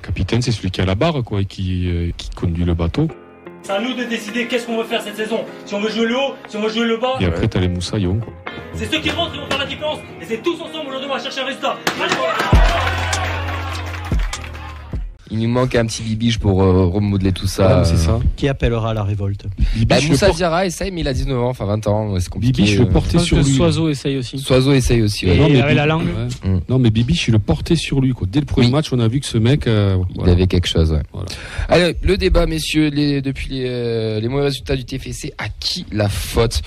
capitaine, c'est celui qui a la barre, quoi, et qui, euh, qui conduit le bateau. C'est à nous de décider qu'est-ce qu'on veut faire cette saison. Si on veut jouer le haut, si on veut jouer le bas. Et après, t'as les moussaillons. C'est ceux qui rentrent qui vont faire la différence. Et c'est tous ensemble aujourd'hui on va chercher un résultat. Allez Il nous manque un petit bibiche pour euh, remodeler tout ça. Voilà, c'est ça. Qui appellera la révolte Bibiche, Bah, Moussa Diarra essaye, mais il a 19 ans, enfin 20 ans, c'est compliqué. Bibiche, le porter sur lui. Soiseau essaye aussi. Soiseau essaye aussi. ouais. Et Non, mais il avait la langue. ouais. Mm. Non, mais Bibiche, il le portait sur lui, quoi. Dès le premier Oui. match, on a vu que ce mec, euh, Il avait quelque chose, ouais. Voilà. Allez, le débat, messieurs, les, depuis les, euh, les mauvais résultats du TFC, à qui la faute?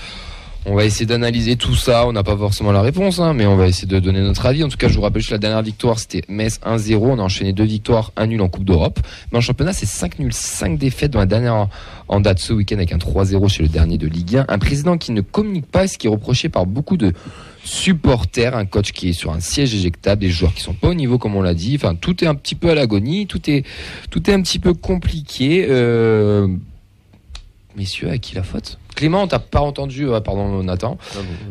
On va essayer d'analyser tout ça. On n'a pas forcément la réponse, hein, mais on va essayer de donner notre avis. En tout cas, je vous rappelle juste la dernière victoire, c'était Metz 1-0. On a enchaîné deux victoires, un nul en Coupe d'Europe. Mais en championnat, c'est 5 nuls, 5 défaites dans la dernière en- en date ce week-end avec un 3-0 chez le dernier de Ligue 1. Un président qui ne communique pas, ce qui est reproché par beaucoup de supporters, un coach qui est sur un siège éjectable, des joueurs qui sont pas au niveau comme on l'a dit. Enfin, tout est un petit peu à l'agonie, tout est tout est un petit peu compliqué. Euh... Messieurs, à qui la faute? Clément, on t'a pas entendu, euh, pardon Nathan,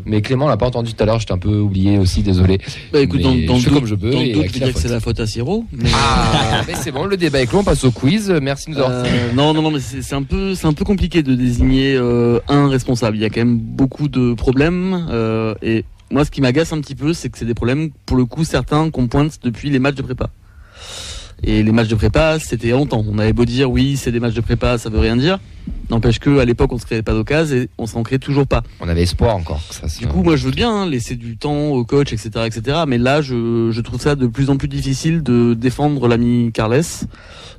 mais Clément on l'a pas entendu tout à l'heure, je t'ai un peu oublié aussi, désolé. Bah écoute, Mais dans, dans je fais doute, comme je peux dans doute, dire que c'est la faute à Siro. mais- Ah, mais c'est bon, le débat est clos, on passe au quiz. Merci de nous avoir Euh, non, non, non, mais c'est c'est un peu, c'est un peu compliqué de désigner euh, un responsable. Il y a quand même beaucoup de problèmes. euh, et moi, ce qui m'agace un petit peu, c'est que c'est des problèmes, pour le coup, certains qu'on pointe depuis les matchs de prépa. Et les matchs de prépa, c'était longtemps. On avait beau dire oui, c'est des matchs de prépa, ça veut rien dire. N'empêche que à l'époque, on se créait pas d'occasion et on s'en crée toujours pas. On avait espoir encore. Ça, Du coup, moi, je veux bien hein, laisser du temps au coach, etc., etc. Mais là, je, je trouve ça de plus en plus difficile de défendre l'ami Carles.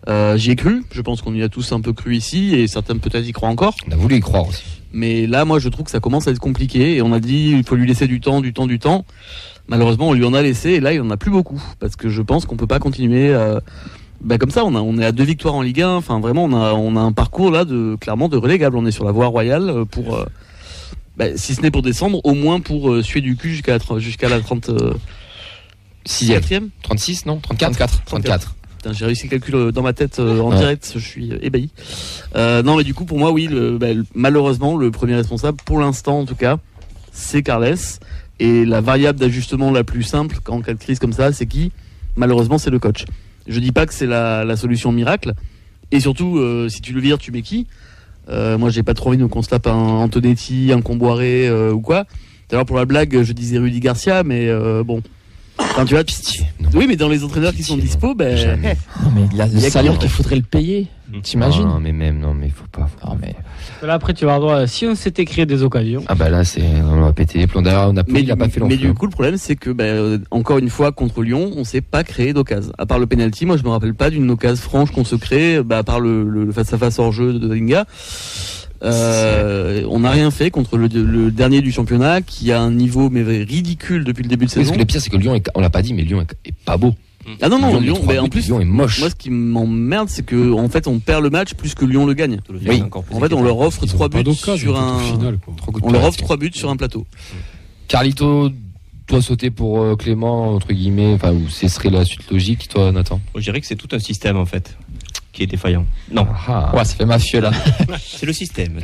Euh, J'y ai cru. Je pense qu'on y a tous un peu cru ici, et certains peut-être y croient encore. on a voulu y croire aussi. Mais là, moi, je trouve que ça commence à être compliqué. Et on a dit, il faut lui laisser du temps, du temps, du temps. Malheureusement, on lui en a laissé, et là, il en a plus beaucoup, parce que je pense qu'on peut pas continuer. euh, bah, comme ça, on, a, on est à deux victoires en Ligue 1. Enfin, vraiment, on a, on a un parcours là de clairement de relégable. On est sur la voie royale euh, pour, euh, bah, si ce n'est pour descendre, au moins pour euh, suer du cul jusqu'à la, tr- jusqu'à la 30 euh, 6 4e. 36, non? 34 34. Putain, j'ai réussi le calcul dans ma tête euh, en Ouais. direct, je suis ébahi. Euh, non, mais du coup, pour moi, oui, le- bah, le- malheureusement, le premier responsable, pour l'instant en tout cas, c'est Carles. Et la variable d'ajustement la plus simple en cas de crise comme ça, c'est qui? Malheureusement, c'est le coach. Je dis pas que c'est la, la solution miracle. Et surtout, euh, si tu le vires, tu mets qui? Euh, Moi, j'ai pas trop envie qu'on se tape un Antonetti, un Comboiré euh, ou quoi. D'ailleurs, pour la blague, je disais Rudy Garcia, mais euh, bon. Enfin, tu vois, Pitié. Non. oui, mais dans les entraîneurs qui sont dispo, ben. Jamais. Non, mais il y a Il y le a salaire qui- qu'il faudrait le payer. T'imagines Non, mais même, non, mais faut pas. Ah, mais Là, après, tu vas avoir droit. Si on s'était créé des occasions, Ah bah là, c'est, on va péter les plombs. D'ailleurs, on a Mais, il a pas fait mais du coup, le problème, c'est que, ben, euh, encore une fois, contre Lyon, on s'est pas créé d'occasion. À part le penalty, moi, je me rappelle pas d'une occasion franche qu'on se crée, bah, à part le, face-à-face hors jeu de Linga. Euh, on n'a rien fait contre le, le dernier du championnat qui a un niveau mais ridicule depuis le début de Oui, parce saison. que le pire, c'est que Lyon, est, on l'a pas dit, mais Lyon est, est pas beau. Ah non non, Lyon, mais en plus, Lyon est moche. moi, ce qui m'emmerde, c'est que en fait, on perd le match plus que Lyon le gagne. Oui. En fait, on leur offre trois buts sur un, final, quoi. Trois coups de on leur offre trois buts sur un plateau. Carlito doit sauter pour euh, Clément, entre guillemets, enfin, ou ce serait la suite logique, toi, Nathan? Moi, je dirais que c'est tout un système en fait qui est défaillant. Non, Ah. ouais, ça fait mafieux là. c'est le système.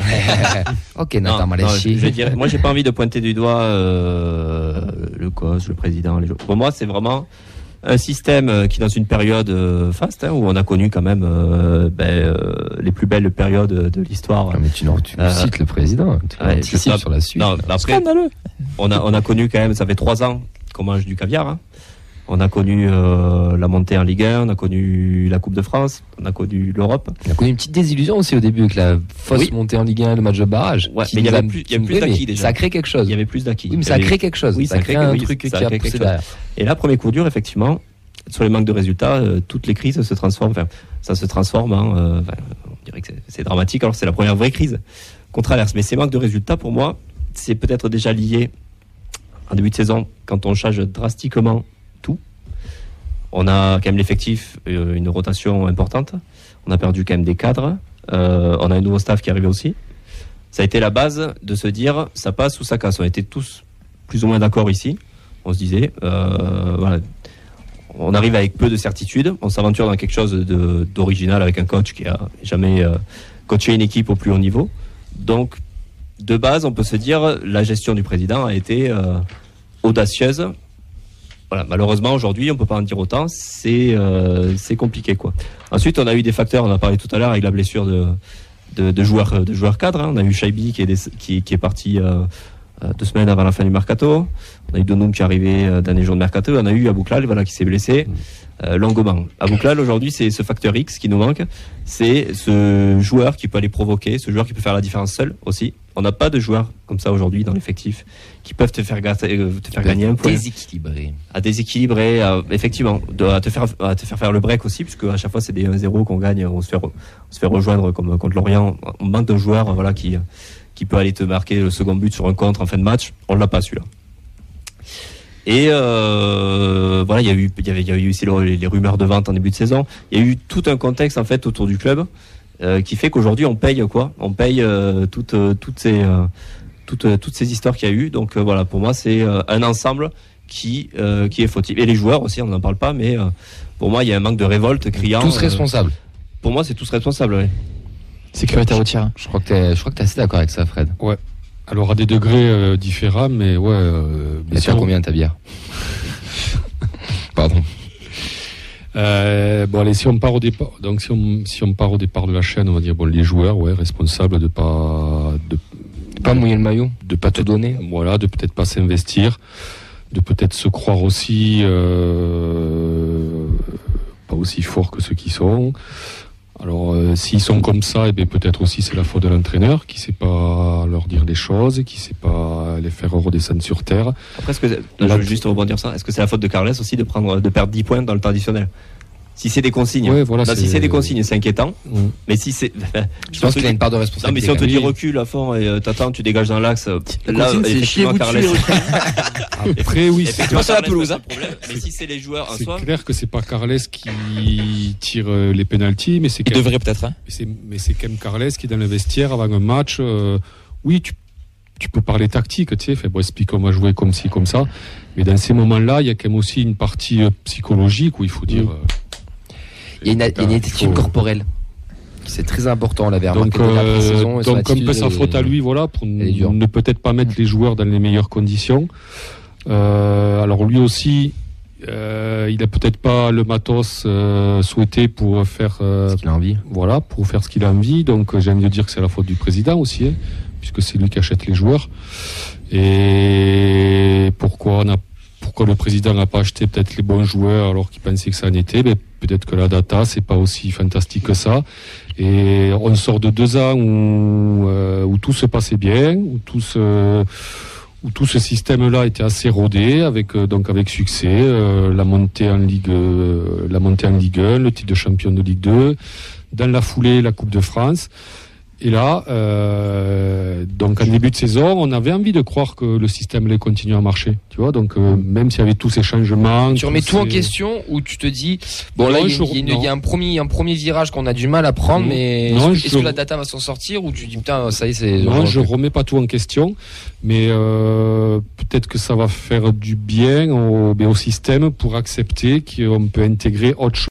ok, Non, Nathan non, Maléchi. je, je dirais- moi, j'ai pas envie de pointer du doigt euh, le coach, le président. Les. Pour moi, c'est vraiment un système euh, qui, dans une période euh, faste, hein, où on a connu quand même euh, ben, euh, les plus belles périodes de l'histoire. Ah, mais tu, non, tu Euh, cites le président. Tu ouais, je sur la suite. Non, après, on a, on a connu quand même, ça fait trois ans qu'on mange du caviar. hein. On a connu euh, la montée en Ligue 1, on a connu la Coupe de France, on a connu l'Europe. On a connu une petite désillusion aussi au début avec la fausse Oui. montée en Ligue 1, le match de barrage. Ouais, mais il y avait a- plus- a plus d'acquis, déjà. Ça a créé quelque chose. Il y avait plus d'acquis. Oui, mais ça a créé quelque chose. Oui, ça a créé un oui, truc qui ça a poussé derrière. Et là, premier coup dur, effectivement, sur les manques de résultats, euh, toutes les crises se transforment. Enfin, ça se transforme. hein, euh, enfin, on dirait que c'est- dramatique. Alors, c'est la première vraie crise qu'on traverse. Mais ces manques de résultats, pour moi, c'est peut-être déjà lié en début de saison, quand on change drastiquement. On a quand même l'effectif, euh, une rotation importante. On a perdu quand même des cadres. Euh, on a un nouveau staff qui est arrivé aussi. Ça a été la base de se dire, ça passe ou ça casse. On était tous plus ou moins d'accord ici. On se disait, euh, voilà, on arrive avec peu de certitude, on s'aventure dans quelque chose d'original avec un coach qui a jamais coaché une équipe au plus haut niveau. Donc, de base, on peut se dire, la gestion du président a été audacieuse voilà, malheureusement aujourd'hui, on peut pas en dire autant. C'est euh, c'est compliqué quoi. Ensuite, on a eu des facteurs. On a parlé tout à l'heure avec la blessure de de, de joueurs de joueurs cadres. hein. On a eu Shaibi qui est des- qui, qui est parti euh, euh, deux semaines avant la fin du mercato. On a eu Donoum qui est arrivé euh, dernier jour de mercato. On a eu Abouklal voilà qui s'est blessé. Euh, Longoban. Abouklal aujourd'hui, c'est ce facteur X qui nous manque. C'est ce joueur qui peut aller provoquer, ce joueur qui peut faire la différence seul aussi. On n'a pas de joueurs comme ça aujourd'hui dans l'effectif qui peuvent te faire, euh, te faire gagner un point Déséquilibré. à déséquilibrer, à- effectivement, de- à te faire à te faire faire le break aussi, puisque à chaque fois c'est des 1-0 qu'on gagne, on se fait on se fait rejoindre comme contre Lorient. On manque d'un joueur, voilà, qui qui peut aller te marquer le second but sur un contre en fin de match. On l'a pas celui-là. Et euh, voilà, il y a eu il y avait il y a eu aussi le- les, les rumeurs de vente en début de saison. Il y a eu tout un contexte en fait autour du club euh, qui fait qu'aujourd'hui on paye quoi? On paye euh, toutes euh, toutes ces euh, toutes toutes ces histoires qu'il y a eu. Donc euh, voilà, pour moi c'est euh, un ensemble qui euh, qui est fautif. Et les joueurs aussi, on n'en parle pas, mais euh, pour moi il y a un manque de révolte criant. Tous euh, responsables. pour moi c'est tous responsables. ouais. Sécurité routière. Je crois que t'es, je crois que t'es assez d'accord avec ça, Fred. Alors à des degrés euh, différents, mais ouais. Euh, Mais tu as combien ta bière? Pardon. Euh, bon allez, si on part au départ, donc si on si on part au départ de la chaîne, on va dire bon les joueurs, ouais, responsables de pas de Pas mouiller le maillot, de pas tout donner. voilà, de peut-être pas s'investir, de peut-être se croire aussi euh, pas aussi forts que ceux qui sont. Alors euh, s'ils sont comme ça, et bien peut-être aussi c'est la faute de l'entraîneur qui sait pas leur dire les choses, qui sait pas les faire redescendre sur terre. Après, est-ce que, je veux juste rebondir ça, est-ce que c'est la faute de Carles aussi de prendre, de perdre 10 points dans le temps additionnel Si c'est des consignes. Ouais, voilà, si c'est- c'est des consignes, c'est inquiétant. Mais si c'est, Je pense qu'il a une part de non, mais responsabilité. si on te dit recule à fond et euh, t'attends, tu dégages dans l'axe, euh, La là, consigne, c'est effectivement, Carles. Après oui, c'est Effectivement, sur la pelouse, c'est hein. Mais si c'est les joueurs en c'est soi, clair que c'est pas Carles qui tire euh, les pénalties, mais c'est Il quand même- devrait peut-être. Hein. Mais c'est, c'est quand même Carles qui est dans le vestiaire avant un match. euh, oui, tu, tu peux parler tactique, tu sais, fait, bon, explique on va jouer comme ci, comme ça. Mais dans ces moments-là, il y a quand même aussi une partie euh, psychologique où il faut dire. Mm. euh, Il y a une, attitude faut- corporelle. C'est très important, on l'avait remarqué Donc, la euh, pré-saison, et son donc un peu attitude sa est- faute à lui, voilà, pour ne peut-être pas mettre les joueurs dans les meilleures conditions. Euh, alors lui aussi, euh, il a peut-être pas le matos euh, souhaité pour faire euh, Parce qu'il a envie. voilà, pour faire ce qu'il a envie. Donc euh, j'ai envie de dire que c'est la faute du président aussi, hein, puisque c'est lui qui achète les joueurs. Et pourquoi pourquoi le président n'a pas acheté peut-être les bons joueurs alors qu'il pensait que ça en était? Ben, Peut-être que la data, c'est pas aussi fantastique que ça. Et on sort de deux ans où, euh, tout se passait bien, où tout où tout ce système-là était assez rodé, avec euh, donc avec succès, euh, la montée en Ligue, la montée en Ligue 1, le titre de champion de Ligue 2, dans la foulée la Coupe de France. Et là, euh, donc en début de saison, on avait envie de croire que le système allait continuer à marcher, tu vois. Donc euh, même s'il y avait tous ces changements, Tu remets tout en question ou tu te dis bon là il y, a un premier un premier virage qu'on a du mal à prendre Non. mais est-ce je- que la data va s'en sortir ou tu dis putain ça y est c'est Non, on je remets pas tout en question, mais euh, peut-être que ça va faire du bien au, au système pour accepter qu'on peut intégrer autre chose.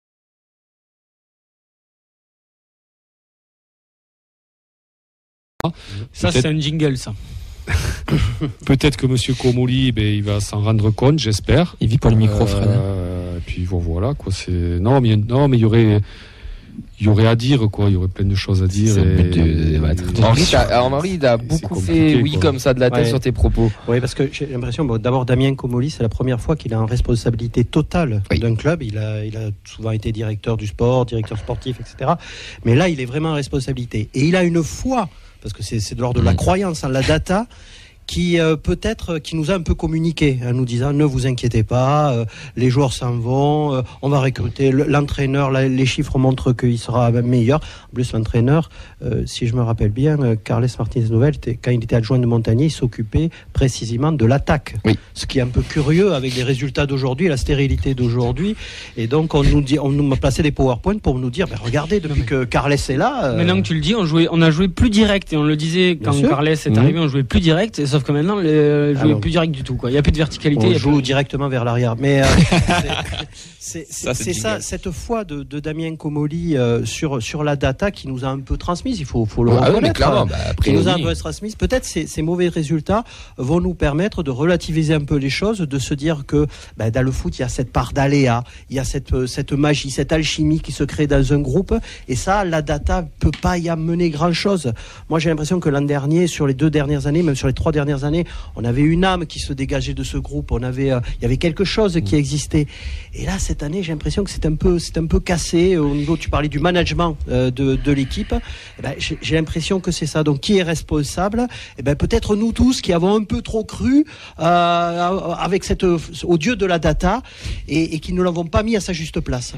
Ça, c'est un jingle, ça. Peut-être que Monsieur Comoli, ben, il va s'en rendre compte, j'espère. Il vit pour le micro, Fred. Euh, et puis bon, voilà quoi. C'est non, mais non, mais il y aurait, il y aurait à dire quoi. Il y aurait plein de choses à dire. C'est et- de Henri, Henri, il a beaucoup fait oui quoi. comme ça de la tête Ouais. sur tes propos. Oui, parce que j'ai l'impression, bon, d'abord, Damien Comoli, c'est la première fois qu'il a une responsabilité totale Oui. d'un club. Il a, il a souvent été directeur du sport, directeur sportif, etc. Mais là, il est vraiment en responsabilité. Et il a une foi, parce que c'est de l'ordre de la Mm. croyance en la data, qui euh, peut-être qui nous a un peu communiqué en nous disant ne vous inquiétez pas, euh, les joueurs s'en vont, euh, on va recruter Le- l'entraîneur, les chiffres montrent qu'il sera meilleur. En plus l'entraîneur, euh, si je me rappelle bien, euh, Carles Martinez Novel, était- quand il était adjoint de Montagnier, il s'occupait précisément de l'attaque. Oui. Ce qui est un peu curieux avec les résultats d'aujourd'hui, la stérilité d'aujourd'hui. Et donc on nous dit, on nous a placé des PowerPoint pour nous dire, ben, regardez depuis que Carles est là. euh, Maintenant que tu le dis, on, jouait, on a joué plus direct et on le disait quand. Carles est Mhm. arrivé, on jouait plus direct. Et sauf sauf que maintenant, le jeu Alors. est plus direct du tout. quoi. Il n'y a plus de verticalité. il On a joue plus- directement vers l'arrière. Mais euh, c'est- Ça, cette foi de, de Damien Comoli euh, sur, sur la data qui nous a un peu transmise, il faut, faut le Ah reconnaître. bah, qui nous a un peu transmise. Peut-être ces, ces mauvais résultats vont nous permettre de relativiser un peu les choses, de se dire que ben, dans le foot, il y a cette part d'aléa, il y a cette, euh, cette magie, cette alchimie qui se crée dans un groupe. Et ça, la data peut pas y amener grand-chose. Moi, j'ai l'impression que l'an dernier, sur les deux dernières années, même sur les trois dernières années, on avait une âme qui se dégageait de ce groupe. On avait, euh, il y avait quelque chose qui existait. Et là, cette année, j'ai l'impression que c'est un peu, c'est un peu cassé au niveau. Tu parlais du management euh, de, de l'équipe. Eh ben, j'ai l'impression que c'est ça. Donc, qui est responsable? Eh ben, peut-être nous tous qui avons un peu trop cru euh, avec cette, au dieu de la data et, et qui ne l'avons pas mis à sa juste place.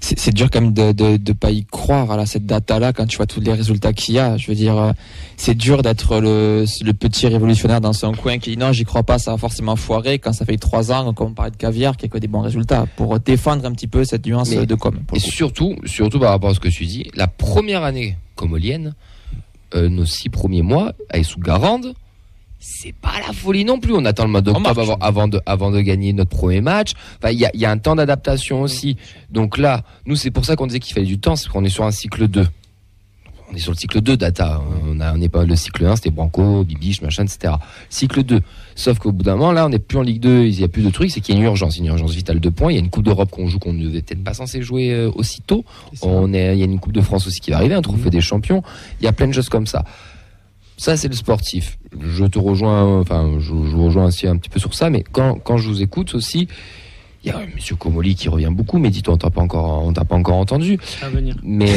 C'est dur quand même de, de, de pas y croire à cette data-là quand tu vois tous les résultats qu'il y a. Je veux dire, euh, c'est dur d'être le, le petit révolutionnaire dans son coin qui dit non, j'y crois pas, ça va forcément foirer quand ça fait trois ans, comme on parlait de caviar, qu'il n'y a que des bons résultats pour défendre un petit peu cette nuance Mais- de com. Et surtout, surtout par rapport à ce que tu dis, la première année comolienne, euh, nos six premiers mois, avec sous Garande, c'est pas la folie non plus. On attend le mois d'octobre avant, avant de, avant de gagner notre premier match. Enfin, il y a, il y a un temps d'adaptation aussi. Donc là, nous, c'est pour ça qu'on disait qu'il fallait du temps, c'est qu'on est sur un cycle 2. On est sur le cycle 2 data. On a, on n'est pas le cycle 1, c'était Branco, Bibiche, machin, etc. Cycle 2. Sauf qu'au bout d'un moment, là, on n'est plus en Ligue 2, il n'y a plus de trucs, c'est qu'il y a une urgence, une urgence vitale de points. Il y a une Coupe d'Europe qu'on joue qu'on ne devait peut-être pas censé jouer euh, aussitôt. On est, il y a une Coupe de France aussi qui va arriver, un trophée des champions. Il y a plein de choses comme ça. Ça, c'est le sportif. Je te rejoins, enfin, je, je vous rejoins aussi un petit peu sur ça, mais quand, quand je vous écoute aussi, il y a Monsieur Comoli qui revient beaucoup, mais dis-toi, on t'a pas encore, on t'a pas encore entendu. à venir. Mais,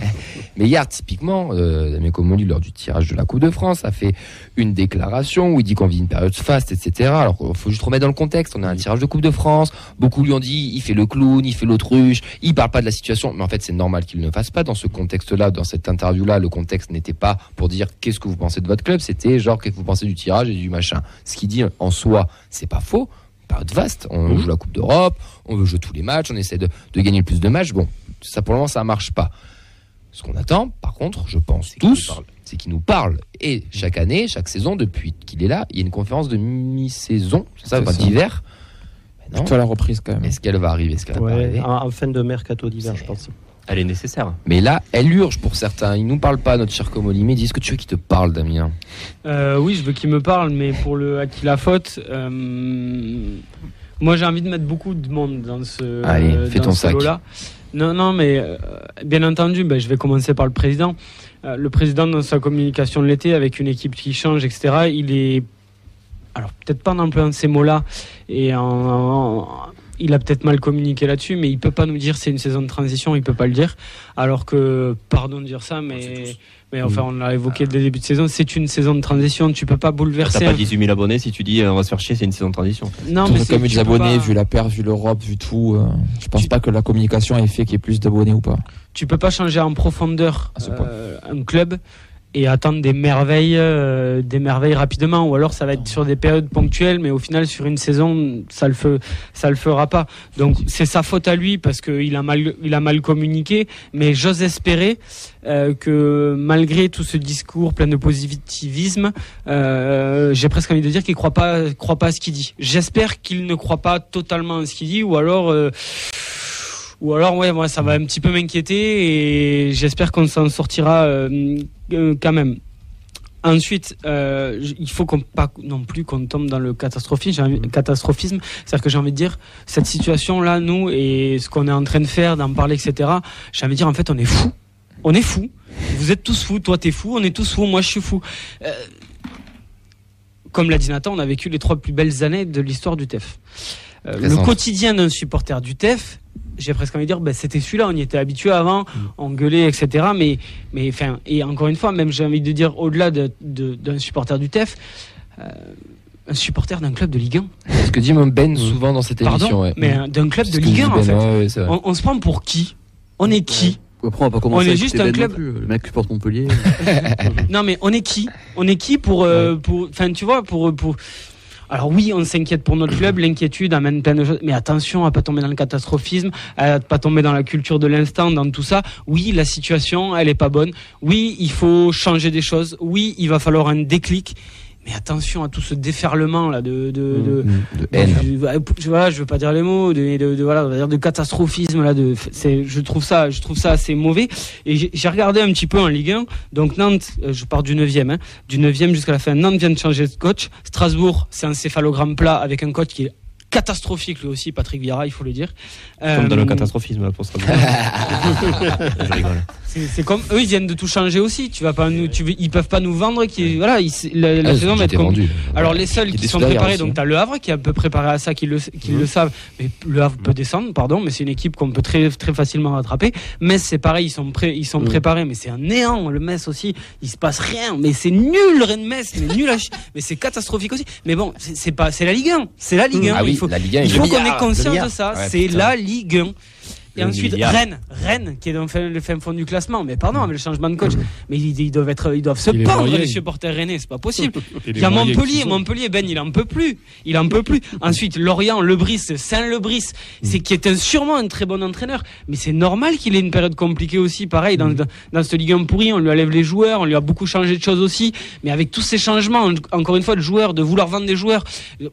mais hier, typiquement, euh, Damien Comoli, lors du tirage de la Coupe de France, a fait une déclaration où il dit qu'on vit une période faste, etc. Alors, il faut juste remettre dans le contexte. On a un tirage de Coupe de France. Beaucoup lui ont dit, il fait le clown, il fait l'autruche, il parle pas de la situation. Mais en fait, c'est normal qu'il ne fasse pas dans ce contexte-là, dans cette interview-là. Le contexte n'était pas pour dire qu'est-ce que vous pensez de votre club? C'était genre, qu'est-ce que vous pensez du tirage et du machin? Ce qu'il dit en soi, c'est pas faux. Période vaste. On joue la Coupe d'Europe, on veut jouer tous les matchs, on essaie de, de gagner le plus de matchs. Bon, ça pour le moment, ça marche pas. Ce qu'on attend, par contre, je pense tous, c'est qu'il nous parle. Et chaque année, chaque saison, depuis qu'il est là, il y a une conférence de mi-saison, c'est ça, d'hiver. Mais non. Plutôt à la reprise quand même. Est-ce qu'elle va arriver? Est-ce qu'elle va arriver? en, en fin de mercato d'hiver, je pense. Elle est nécessaire. Mais là, elle urge pour certains. Il nous parle pas, notre cher Comoli. Mais dis ce que tu veux qu'il te parle, Damien? Euh, oui, je veux qu'il me parle, mais pour le à qui la faute, euh, moi j'ai envie de mettre beaucoup de monde dans ce, Allez, euh, fais dans ton ce sac. lot-là. Non, non, mais euh, bien entendu, ben, je vais commencer par le président. Euh, le président, dans sa communication de l'été, avec une équipe qui change, etc., il est. Alors, peut-être pas en employant ces mots-là, et en, en- il a peut-être mal communiqué là-dessus, mais il peut pas nous dire c'est une saison de transition, il peut pas le dire. Alors que, pardon de dire ça, mais, mais enfin, on l'a évoqué dès le début de saison, c'est une saison de transition, tu peux pas T'as bouleverser. pas un- 18 000 abonnés si tu dis euh, on va se faire chier, c'est une saison de transition. Non, mais c'est- comme peux abonnés, pas- vu la perte, vu l'Europe, vu tout, euh, je pense pas que la communication ait fait qu'il y ait plus d'abonnés ou pas. tu peux pas changer en profondeur À ce point. euh, un club et attendre des merveilles, euh, des merveilles rapidement. Ou alors ça va être sur des périodes ponctuelles, mais au final sur une saison, ça le ça le fera pas. Donc c'est sa faute à lui parce qu'il a mal, il a mal communiqué. Mais j'ose espérer euh, que malgré tout ce discours plein de positivisme, euh, j'ai presque envie de dire qu'il croit pas, croit pas à ce qu'il dit. J'espère qu'il ne croit pas totalement à ce qu'il dit, ou alors. Ou alors, ouais, moi, ça va un petit peu m'inquiéter et j'espère qu'on s'en sortira euh, euh, quand même. Ensuite, euh, il faut qu'on pas non plus qu'on tombe dans le catastrophisme. envie- catastrophisme, c'est-à-dire que j'ai envie de dire cette situation-là, nous et ce qu'on est en train de faire, d'en parler, etc. J'ai envie de dire en fait, on est fou, on est fou. Vous êtes tous fous. Toi, t'es fou. On est tous fous. Moi, je suis fou. Euh, comme l'a dit Nathan, on a vécu les trois plus belles années de l'histoire du TEF. Euh, le quotidien d'un supporter du TEF, j'ai presque envie de dire, ben, c'était celui-là, on y était habitué avant, on gueulait, etc. Mais, mais enfin, et encore une fois, même j'ai envie de dire, au-delà de- de- d'un supporter du TEF, euh, un supporter d'un club de Ligue 1. C'est ce que dit même Ben souvent dans cette émission. Pardon, ouais. mais euh, d'un club de Ligue dit 1, en Ben, fait. ouais, ouais. On, on se prend pour qui? On est qui? Après, on va pas commencer On est à juste un Ben non club- plus. Le mec supporte Montpellier. Non, mais on est qui? On est qui pour, euh, pour, enfin, tu vois, pour, pour. Alors oui, on s'inquiète pour notre club. L'inquiétude amène plein de choses, mais attention à pas tomber dans le catastrophisme, à pas tomber dans la culture de l'instant, dans tout ça. Oui, la situation, elle est pas bonne. Oui, il faut changer des choses. Oui, il va falloir un déclic. Mais attention à tout ce déferlement là de de, de, De haine. je, je- voilà, je veux pas dire les mots, de, de, de- voilà, de catastrophisme là. De, c'est, je trouve ça, je trouve ça assez mauvais. Et j'ai, regardé un petit peu en Ligue 1. Donc Nantes, euh, je pars du 9e, hein, du 9e jusqu'à la fin. Nantes vient de changer de coach. Strasbourg, c'est un céphalogramme plat avec un coach qui est catastrophique lui aussi, Patrick Vieira, il faut le dire. Comme dans Euh, le catastrophisme là, pour ça. Je rigole. C'est, comme eux, ils viennent de tout changer aussi. Tu vas pas nous, tu, ils peuvent pas nous vendre qui, voilà, ils, la, la Ah, saison va être j'étais com- vendu. Alors les seuls qui sont préparés, donc tu as le Havre qui est un peu préparé à ça, qui le, qui le savent, mais le Havre peut descendre, pardon, mais c'est une équipe qu'on peut très très facilement rattraper. Metz c'est pareil, ils sont prêts, ils sont préparés, mais c'est un néant. Le Metz aussi, il se passe rien, mais c'est nul le Rennes Metz, mais nul, à mais c'est catastrophique aussi. Mais bon, c'est pas, c'est la Ligue 1, c'est la Ligue 1. Ah oui, il faut, la Ligue 1, il il faut qu'on ait conscience de ça. Ouais, c'est la Ligue 1. Et ensuite, milliard. Rennes, Rennes, qui est dans le fin, fond du classement. Mais pardon, avec le changement de coach, mais ils, ils doivent être, ils doivent se Il pendre les supporters rennais, c'est pas possible. Il y a Montpellier. Montpellier, Ben, il en peut plus. Il en peut plus. Ensuite, Lorient, Lebris, Saint-Lebris, c'est qui est un, sûrement un très bon entraîneur. Mais c'est normal qu'il ait une période compliquée aussi. Pareil, dans, dans, dans cette Ligue 1 pourrie, on lui enlève les joueurs, on lui a beaucoup changé de choses aussi. Mais avec tous ces changements, en- encore une fois, de joueurs, de vouloir vendre des joueurs,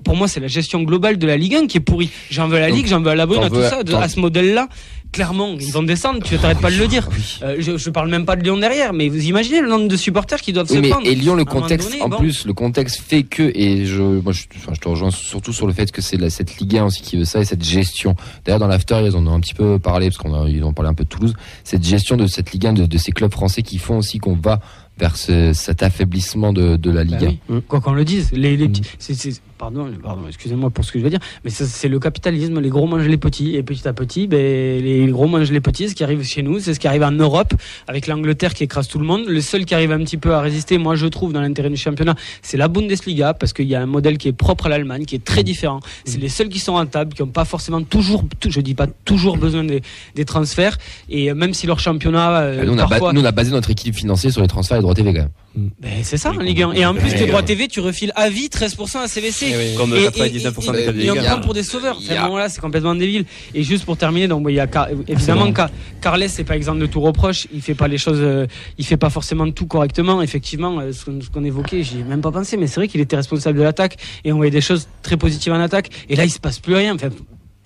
pour moi, c'est la gestion globale de la Ligue 1 qui est pourrie. J'en veux à la Ligue, j'en veux à la Brune, à tout ça, à ce modèle-là. Clairement, ils vont descendre, tu t'arrêtes pas de le dire. Euh, je, je parle même pas de Lyon derrière, mais vous imaginez le nombre de supporters qui doivent Oui, se mais prendre. et Lyon, le contexte, donné, en bon. plus, le contexte fait que, et je, moi, je, enfin, je te rejoins surtout sur le fait que c'est cette Ligue 1 aussi qui veut ça et cette gestion. D'ailleurs, dans l'after, ils en ont un petit peu parlé, parce qu'on a, ils ont parlé un peu de Toulouse, cette gestion de cette Ligue 1, de, de ces clubs français qui font aussi qu'on va vers ce- cet affaiblissement de, de la Ligue Bah 1. oui. Quoi qu'on le dise, les, les petits, c'est- c'est- pardon, pardon, excusez-moi pour ce que je veux dire, mais c'est le capitalisme. Les gros mangent les petits, et petit à petit, ben, les gros mangent les petits. Ce qui arrive chez nous, c'est ce qui arrive en Europe, avec l'Angleterre qui écrase tout le monde. Le seul qui arrive un petit peu à résister, moi je trouve, dans l'intérêt du championnat, c'est la Bundesliga, parce qu'il y a un modèle qui est propre à l'Allemagne, qui est très différent. C'est les seuls qui sont rentables, qui n'ont pas forcément toujours, je dis pas toujours besoin des, des transferts, et même si leur championnat, euh, nous, on a parfois, nous, on a basé notre équilibre financier sur les transferts et TV quand même. ben, c'est ça, en Ligue 1. Et en plus, tes droits TV, tu refiles à vie 13% à CVC. Comme Et- 99% et- des clubs de et, et on Ligue prend 1. pour des sauveurs. Enfin, Yeah. bon, là, c'est complètement débile. Et juste pour terminer, donc il y a Car- évidemment Car- Carles, c'est pas exemple de tout reproche. Il fait pas les choses, euh, il fait pas forcément tout correctement. Effectivement, euh, ce qu'on ce évoquait, j'y ai même pas pensé, mais c'est vrai qu'il était responsable de l'attaque et on voyait des choses très positives en attaque. Et là, il se passe plus rien. Enfin,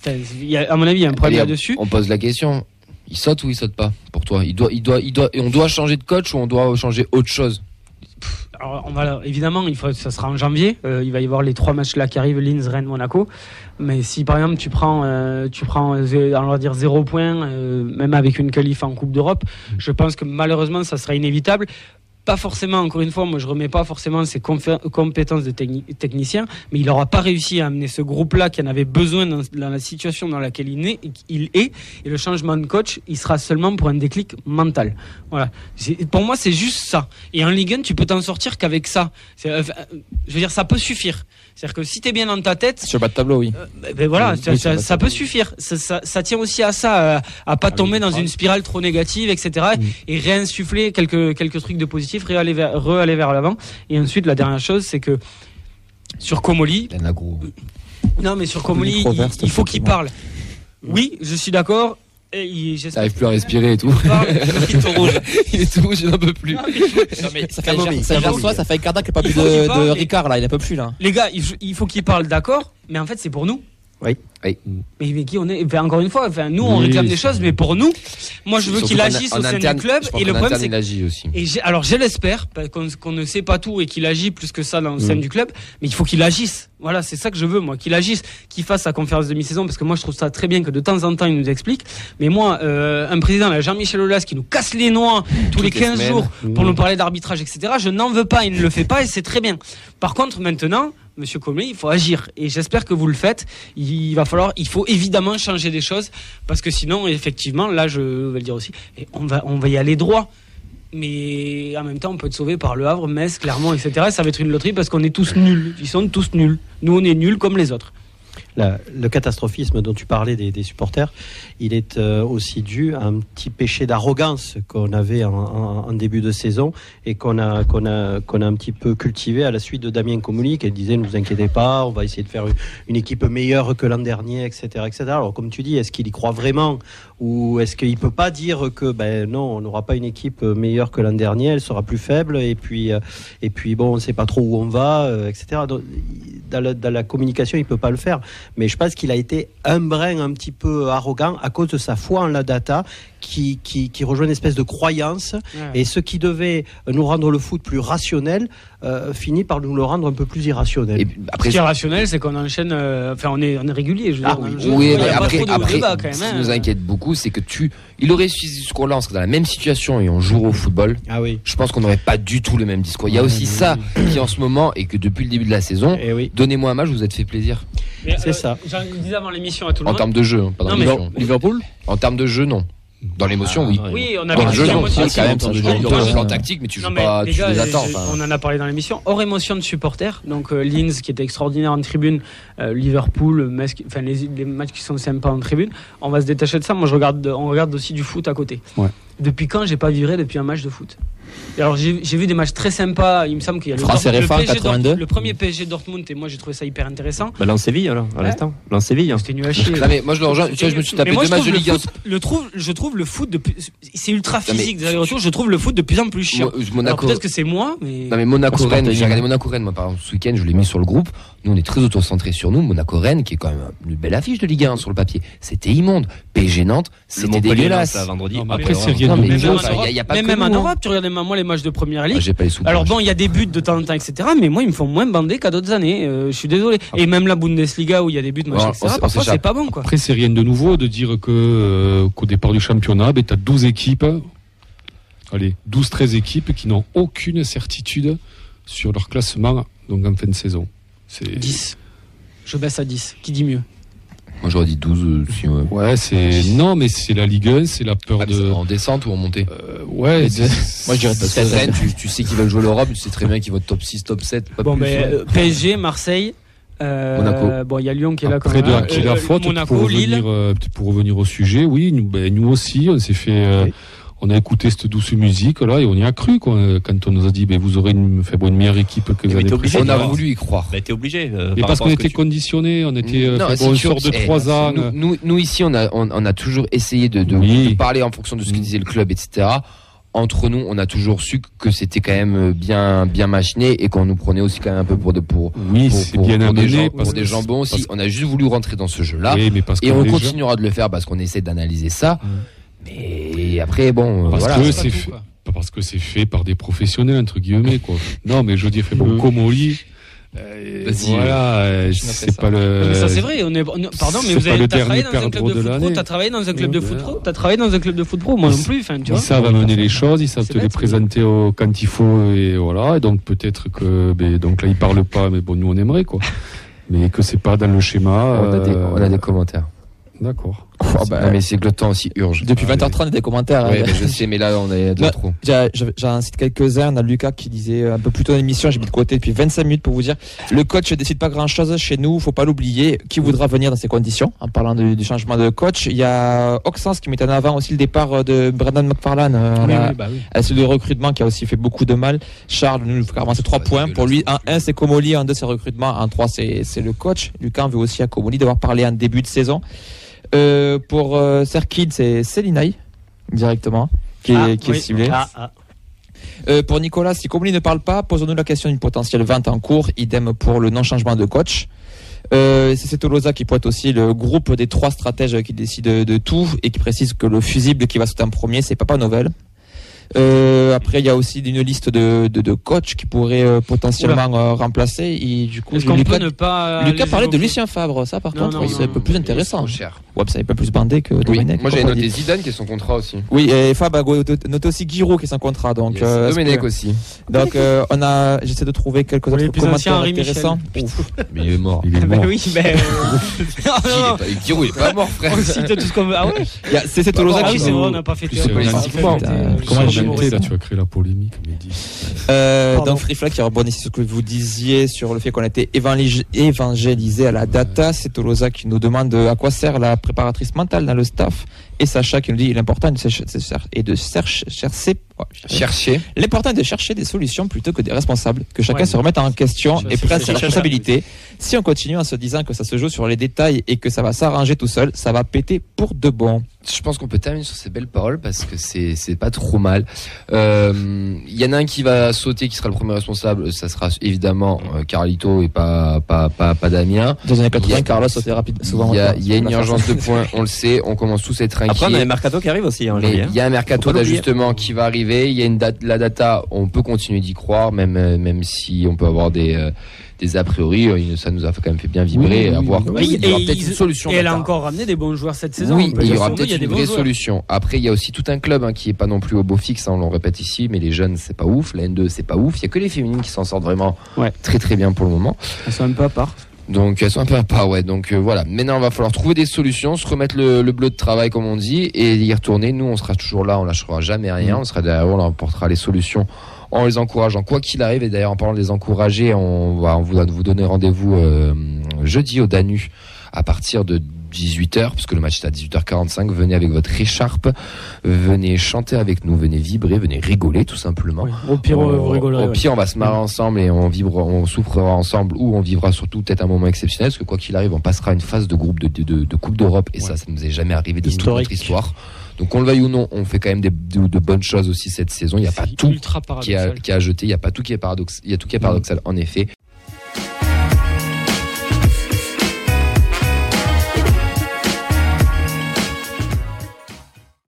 à mon avis, il y a un problème là-dessus. On pose la question. Il saute ou il saute pas pour toi? Il doit, il doit, il doit, on doit changer de coach ou on doit changer autre chose? Alors, on va, évidemment, ça sera en janvier. Euh, il va y avoir les trois matchs là qui arrivent Linz, Rennes, Monaco. Mais si par exemple tu prends, euh, tu prends, euh, on va dire zéro point, même avec une qualif en Coupe d'Europe, je pense que malheureusement ça sera inévitable. Pas forcément, encore une fois, moi je remets pas forcément ses compétences de techni- technicien, mais il n'aura pas réussi à amener ce groupe-là qui en avait besoin dans, dans la situation dans laquelle il est, il est. Et le changement de coach, il sera seulement pour un déclic mental. Voilà. Pour moi, c'est juste ça. Et en Ligue 1, tu peux t'en sortir qu'avec ça. Euh, euh, je veux dire, ça peut suffire. C'est-à-dire que si t'es bien dans ta tête, Sur bas de tableau, oui. ben, ben voilà, Oui, ça, oui, peut suffire. Ça, ça- ça tient aussi à ça, à, à pas tomber dans une spirale trop négative, etc. Et réinsuffler quelques quelques trucs de positif, réaller vers, re-aller vers l'avant. Et ensuite, la dernière chose, c'est que sur Comoli, non mais sur Comoli, il, il faut qu'il parle. Oui, je suis d'accord. Et il- T'arrives plus à respirer et tout. il est tout rouge. Il est tout rouge, il n'en peut plus. Non, mais ça fait, Camomille, ça, ça, ça fait un quart d'heure qu'il n'y a pas plus de, parle, de mais- Ricard, là. Il n'a pas plus, là. Les gars, il, il faut qu'il parle, d'accord, mais en fait, c'est pour nous. Oui. Oui. Mais, mais qui on est enfin, Encore une fois, enfin, nous, on Oui, réclame des choses, mais pour nous, moi, je veux qu'il agisse en au sein interne, du club. Et le problème, c'est il agit aussi. et alors je l'espère qu'on ne sait pas tout et qu'il agit plus que ça dans le sein du club, mais il faut qu'il agisse. Voilà, c'est ça que je veux moi, qu'il agisse, qu'il fasse sa conférence de mi-saison parce que moi je trouve ça très bien que de temps en temps il nous explique. Mais moi, euh, un président, là, Jean-Michel Aulas, qui nous casse les noix tous les les 15 semaines. jours pour nous parler d'arbitrage, etc. Je n'en veux pas, il ne le fait pas et c'est très bien. Par contre, maintenant. Monsieur Comey, il faut agir et j'espère que vous le faites. Il va falloir, il faut évidemment changer des choses parce que sinon, effectivement, là, je vais le dire aussi, et on va, on va y aller droit mais en même temps on peut être sauvé par le Havre, Metz, Clermont, etc. Ça va être une loterie parce qu'on est tous nuls. Ils sont tous nuls. Nous on est nuls comme les autres. Le catastrophisme dont tu parlais des, des supporters, il est euh, aussi dû à un petit péché d'arrogance qu'on avait en, en- en début de saison et qu'on a, qu'on a, qu'on a un petit peu cultivé à la suite de Damien Comoli qui disait ne vous inquiétez pas, on va essayer de faire une, équipe meilleure que l'an dernier, etc., etc. Alors comme tu dis, est-ce qu'il y croit vraiment ou est-ce qu'il peut pas dire que ben non, on n'aura pas une équipe meilleure que l'an dernier, elle sera plus faible et puis euh, et puis bon, on ne sait pas trop où on va, euh, etc. dans, la, communication, il peut pas le faire. Mais je pense qu'il a été un brin un petit peu arrogant à cause de sa foi en la data qui, qui, qui rejoint une espèce de croyance. Et ce qui devait nous rendre le foot plus rationnel euh, finit par nous le rendre un peu plus irrationnel. Et Ce qui est rationnel, c'est qu'on enchaîne. euh, Enfin, on est, on est régulier. Je veux Ah dire, oui, mais après, de après débat, quand même, ce qui hein. nous inquiète beaucoup, c'est que tu, il aurait su ce discours-là, on serait dans la même situation et on jouerait au football. Ah oui. Je pense qu'on n'aurait pas du tout le même discours. Il y a aussi ça qui en ce moment et que depuis le début de la saison, oui. donnez-moi un match, vous êtes fait plaisir. C'est ça. J'en disais avant l'émission à tout le En monde. termes de jeu, hein, pas dans Non. Liverpool? En termes de jeu, non. Dans l'émotion, oui. Oui, on a Dans le jeu, non. quand même, ça joue dans le plan tactique, mais tu Non, joues mais pas, les tu les attends. enfin. on en a parlé dans l'émission. Hors émotion de supporters, donc euh, Linz qui était extraordinaire en tribune, euh, Liverpool, enfin les, les matchs qui sont sympas en tribune. On va se détacher de ça. Moi, je regarde, on regarde aussi du foot à côté. Ouais. Depuis quand j'ai pas vibré depuis un match de foot? Alors j'ai vu des matchs très sympas. Il me semble qu'il y a le, France le RFA, PSG 82. Dort- le premier PSG Dortmund et moi j'ai trouvé ça hyper intéressant. Bah, Lens Séville, alors, à Ouais. l'instant. Lens Séville. hein. C'était nul à chier. Non, mais moi, je le rejoins. Tu vois, je me suis tapé deux je matchs de Ligue 1. foot- le trouve, je trouve le foot de plus- c'est ultra Non, mais- physique des allers-retours. Je trouve le foot de plus en plus chiant. Alors, Monaco. Peut-être que c'est moi, mais Non mais Monaco Rennes, j'ai regardé Monaco Rennes moi par exemple ce week-end, je l'ai mis sur le groupe. Nous on est très autocentré sur nous. Monaco Rennes qui est quand même une belle affiche de Ligue 1 sur le papier. C'était immonde. PSG Nantes, c'était dégueulasse. Vendredi. Non, mais Ah, après, c'est rien de mais même, même, en hein. Europe, tu regardes moi les matchs de première ligue. Ah, J'ai pas les sous. Alors bon, il y a des buts de temps en temps, etc. Mais moi, ils me font moins bander qu'à d'autres années. Euh, je suis désolé. Et même la Bundesliga où il y a des buts, machin, etc. on Parfois, c'est pas bon, quoi. Après, c'est rien de nouveau de dire que euh, qu'au départ du championnat, ben, tu as 12 équipes, allez, 12-13 équipes qui n'ont aucune certitude sur leur classement donc en fin de saison. C'est 10. Je baisse à 10. Qui dit mieux Moi j'aurais dit 12 euh, si ouais. Ouais, c'est non, mais c'est la Ligue 1, c'est la peur Ah, mais de c'est En descente ou en montée Euh, ouais. Moi, je dirais Parce que 17. Rennes, tu, tu sais qu'ils veulent jouer l'Europe, tu sais très bien qu'ils vont être top 6, top 7, pas Bon, plus. ben, ouais. euh, PSG, Marseille. euh, Monaco. Bon, il y a Lyon qui est là quand Après, même. de qui est Euh, la faute Monaco, pour Lille. revenir, euh, peut-être pour revenir au sujet, oui, nous, ben, nous aussi, on s'est fait, euh. On a écouté cette douce musique là et on y a cru quoi, quand on nous a dit, ben, vous aurez une, fait, bon, une meilleure équipe que Mais années t'es obligé On a voulu y croire. Bah, t'es obligé. euh, Mais par parce qu'on était tu- conditionné, on était, euh, Non, fait, c'est bon, on sort de trois ans. Nous, nous, nous, ici, on a, on, on a toujours essayé de, de, Oui. de parler en fonction de ce que disait le club, etc. Entre nous, on a toujours su que c'était quand même bien, bien machiné et qu'on nous prenait aussi quand même un peu pour, de, pour, Oui, pour, bien pour des, gens- parce pour des jambons aussi. On a juste voulu rentrer dans ce jeu-là. Oui, mais Et on gens- continuera de le faire parce qu'on essaie d'analyser ça. Mais après, bon, euh, Parce voilà. que pas c'est fait, parce que c'est fait par des professionnels entre guillemets quoi. Non, mais je veux dire, fait bon, Mhm. Comoli, euh, Vas-y, voilà, euh, c'est ça. pas le. Mais ça c'est vrai, on est, on est- pardon, mais c'est vous avez travaillé dans un club de de foot pro, t'as travaillé dans un club de foot pro, t'as travaillé dans un club de foot pro, moi non plus, enfin, tu Ils vois. savent amener les choses, ils savent te les présenter au, quand il faut et voilà. Et donc peut-être que, ben, donc là ils parlent pas, mais bon nous on aimerait quoi. Mais que c'est pas dans le schéma. on, a des, euh, on a des commentaires. D'accord. Oh, bah, Non, mais c'est que le temps aussi urge. Depuis 20h30, il y a des commentaires. Ouais, hein. bah, je sais, mais là, on est Non. trop. J'en cite quelques-uns. On a Lucas qui disait un peu plus tôt dans l'émission, j'ai mis de côté depuis 25 minutes pour vous dire le coach ne décide pas grand-chose chez nous, faut pas l'oublier. Qui voudra venir dans ces conditions En parlant du, du changement de coach, il y a Oxens qui met en avant aussi le départ de Brendan McFarlane euh, Oui, la- oui, bah oui. à celui de recrutement qui a aussi fait beaucoup de mal. Charles nous il faut carrément c'est trois Ouais, points. c'est Pour lui, en 1 c'est Comoli, en 2 c'est recrutement, en 3 c'est c'est le coach. Lucas veut aussi à Comoli d'avoir parlé en début de saison. Euh, pour euh, Serkid, c'est Célinay directement qui est, Ah, est ciblé. Ah, ah. Euh, pour Nicolas, si Comoli ne parle pas, posons-nous la question d'une potentielle vente en cours. Idem pour le non-changement de coach. Euh, c'est Tolosa qui pointe aussi le groupe des trois stratèges qui décident de tout et qui précise que le fusible qui va sauter en premier, c'est Papa Novel. Euh, après, il y a aussi une liste de, de, de coachs qui pourraient euh, potentiellement euh, remplacer. Et du coup, Est-ce qu'on Lucas, peut ne pas. Lucas parlait de Lucien Favre. Ça, par Non, contre, non, oui, non, c'est un peu plus intéressant. Cher. Ouais, ça est un peu plus bandé que Oui. Domenech. Moi, on noté. Zidane qui est son contrat aussi. Oui, et Fab a noté aussi Giroud qui est sans contrat. Donc, Yes. euh, Domenech que- aussi. donc euh, on a, j'essaie de trouver quelques les autres commentaires intéressants. Mais il est mort. Il est Ben mort. oui. Qui, il est pas, Giroud, il est pas mort, frère. On cite tout ce qu'on veut. Ah ouais CC Bah, Ah oui, nous- c'est vrai, on n'a pas fait comment Là, tu vas créer la polémique, Mehdi. Euh, Pardon. dans Free Flag, qui rebondit sur ce que vous disiez sur le fait qu'on a été évangélis- évangélisé à la data, c'est Tolosa qui nous demande à quoi sert la préparatrice mentale dans le staff et Sacha qui nous dit l'important est de chercher- et de chercher, chercher, Chercher. l'important est de chercher des solutions plutôt que des responsables, que chacun Ouais. se remette en question et prenne ses responsabilités. Si on continue en se disant que ça se joue sur les détails et que ça va s'arranger tout seul, ça va péter pour de bon. Je pense qu'on peut terminer sur ces belles paroles parce que c'est c'est pas trop mal. Euh, Il y en a un qui va sauter, qui sera le premier responsable. Ça sera évidemment euh, Carlito et pas pas pas, pas Damien. Dans les années 80, Il y a- Carlos sautait rapide, souvent. Il y a, y a une urgence de points, on le sait. On commence tous à être Après, on a inquiets. un mercato qui arrive aussi janvier. hein. il y a un mercato d'ajustement qui va arriver. Il y a une date, la data. On peut continuer d'y croire, même euh, même si on peut avoir des euh, des a priori. euh, Ça nous a quand même fait bien vibrer. Oui, oui, il y aura peut-être une solution. Et elle a encore ramené des bons joueurs cette saison. Oui, il y aura peut-être a des une vraie solution. Après, il y a aussi tout un club hein, qui est pas non plus au beau fixe, hein, on le répète ici, mais les jeunes, c'est pas ouf. La N2, c'est pas ouf. Il y a que les féminines qui s'en sortent vraiment Ouais. très très bien pour le moment. Elles sont un peu à part. Donc elles sont un peu à part, ouais. Donc euh, voilà. Maintenant, il va falloir trouver des solutions, se remettre le, le bleu de travail, comme on dit, et y retourner. Nous, on sera toujours là, on lâchera jamais rien. On sera derrière, on leur apportera les solutions en les encourageant, quoi qu'il arrive. Et d'ailleurs, en parlant de les encourager, on va on vous, vous donner rendez-vous euh, jeudi au Danu à partir de 18h, parce que le match est à 18h45. Venez avec votre écharpe, venez chanter avec nous, venez vibrer, venez rigoler tout simplement. Oui. Au pire, On-. Au ouais. on va se marrer ensemble et on vivra, on souffrira ensemble ou on vivra surtout peut-être un moment exceptionnel parce que quoi qu'il arrive, on passera une phase de groupe de, de, de- de Coupe d'Europe et ça, ça nous est jamais arrivé de toute notre histoire. Donc qu'on le veuille ou non, on fait quand même des, de, de bonnes choses aussi cette saison. Il n'y a pas tout qui a, paradoxal. qui a jeté, il n'y a pas tout qui est paradoxe, il y a tout qui est paradoxal en effet.